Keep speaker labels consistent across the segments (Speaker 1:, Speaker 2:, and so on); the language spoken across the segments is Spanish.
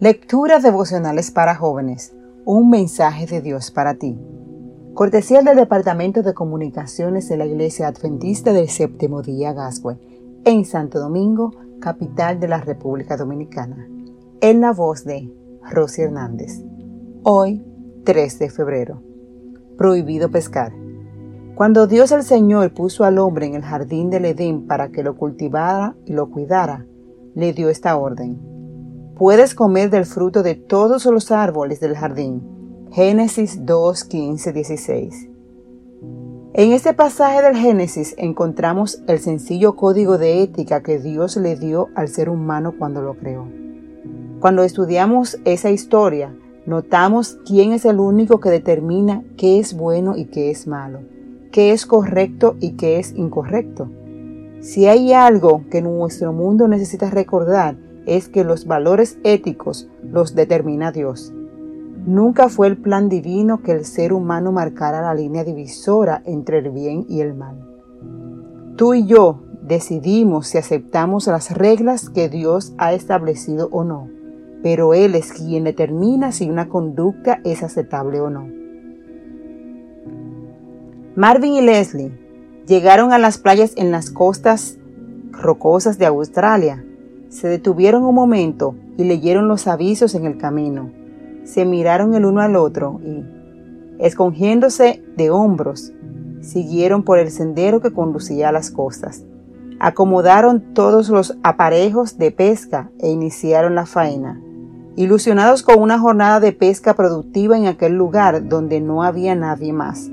Speaker 1: Lecturas devocionales para jóvenes. Un mensaje de Dios para ti. Cortesía del Departamento de Comunicaciones de la Iglesia Adventista del Séptimo Día Gascue, en Santo Domingo, capital de la República Dominicana. En la voz de Rosy Hernández. Hoy, 3 de febrero. Prohibido pescar. Cuando Dios el Señor puso al hombre en el jardín del Edén para que lo cultivara y lo cuidara, le dio esta orden puedes comer del fruto de todos los árboles del jardín. Génesis 2, 15, 16. En este pasaje del Génesis encontramos el sencillo código de ética que Dios le dio al ser humano cuando lo creó. Cuando estudiamos esa historia, notamos quién es el único que determina qué es bueno y qué es malo, qué es correcto y qué es incorrecto. Si hay algo que nuestro mundo necesita recordar, es que los valores éticos los determina Dios. Nunca fue el plan divino que el ser humano marcara la línea divisora entre el bien y el mal. Tú y yo decidimos si aceptamos las reglas que Dios ha establecido o no, pero Él es quien determina si una conducta es aceptable o no. Marvin y Leslie llegaron a las playas en las costas rocosas de Australia se detuvieron un momento y leyeron los avisos en el camino. Se miraron el uno al otro y, escogiéndose de hombros, siguieron por el sendero que conducía a las costas. Acomodaron todos los aparejos de pesca e iniciaron la faena, ilusionados con una jornada de pesca productiva en aquel lugar donde no había nadie más.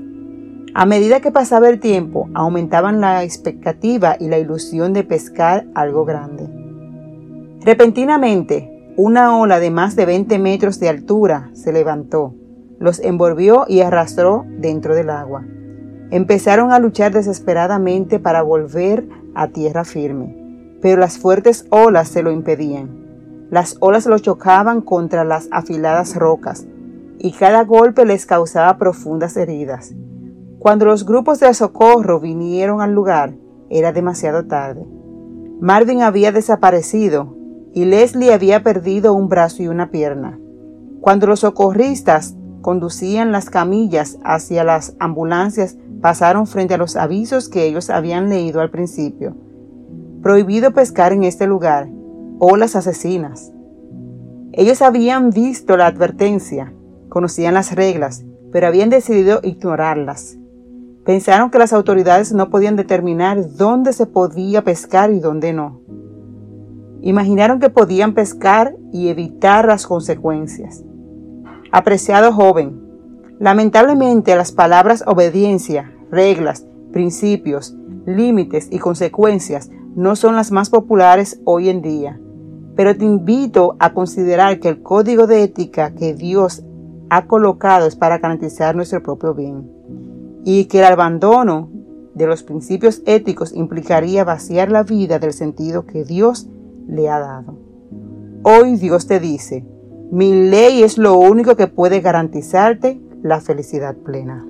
Speaker 1: A medida que pasaba el tiempo, aumentaban la expectativa y la ilusión de pescar algo grande. Repentinamente, una ola de más de 20 metros de altura se levantó, los envolvió y arrastró dentro del agua. Empezaron a luchar desesperadamente para volver a tierra firme, pero las fuertes olas se lo impedían. Las olas lo chocaban contra las afiladas rocas y cada golpe les causaba profundas heridas. Cuando los grupos de socorro vinieron al lugar, era demasiado tarde. Marvin había desaparecido y Leslie había perdido un brazo y una pierna. Cuando los socorristas conducían las camillas hacia las ambulancias, pasaron frente a los avisos que ellos habían leído al principio. Prohibido pescar en este lugar, o las asesinas. Ellos habían visto la advertencia, conocían las reglas, pero habían decidido ignorarlas. Pensaron que las autoridades no podían determinar dónde se podía pescar y dónde no. Imaginaron que podían pescar y evitar las consecuencias. Apreciado joven, lamentablemente las palabras obediencia, reglas, principios, límites y consecuencias no son las más populares hoy en día, pero te invito a considerar que el código de ética que Dios ha colocado es para garantizar nuestro propio bien y que el abandono de los principios éticos implicaría vaciar la vida del sentido que Dios le ha dado. Hoy Dios te dice, mi ley es lo único que puede garantizarte la felicidad plena.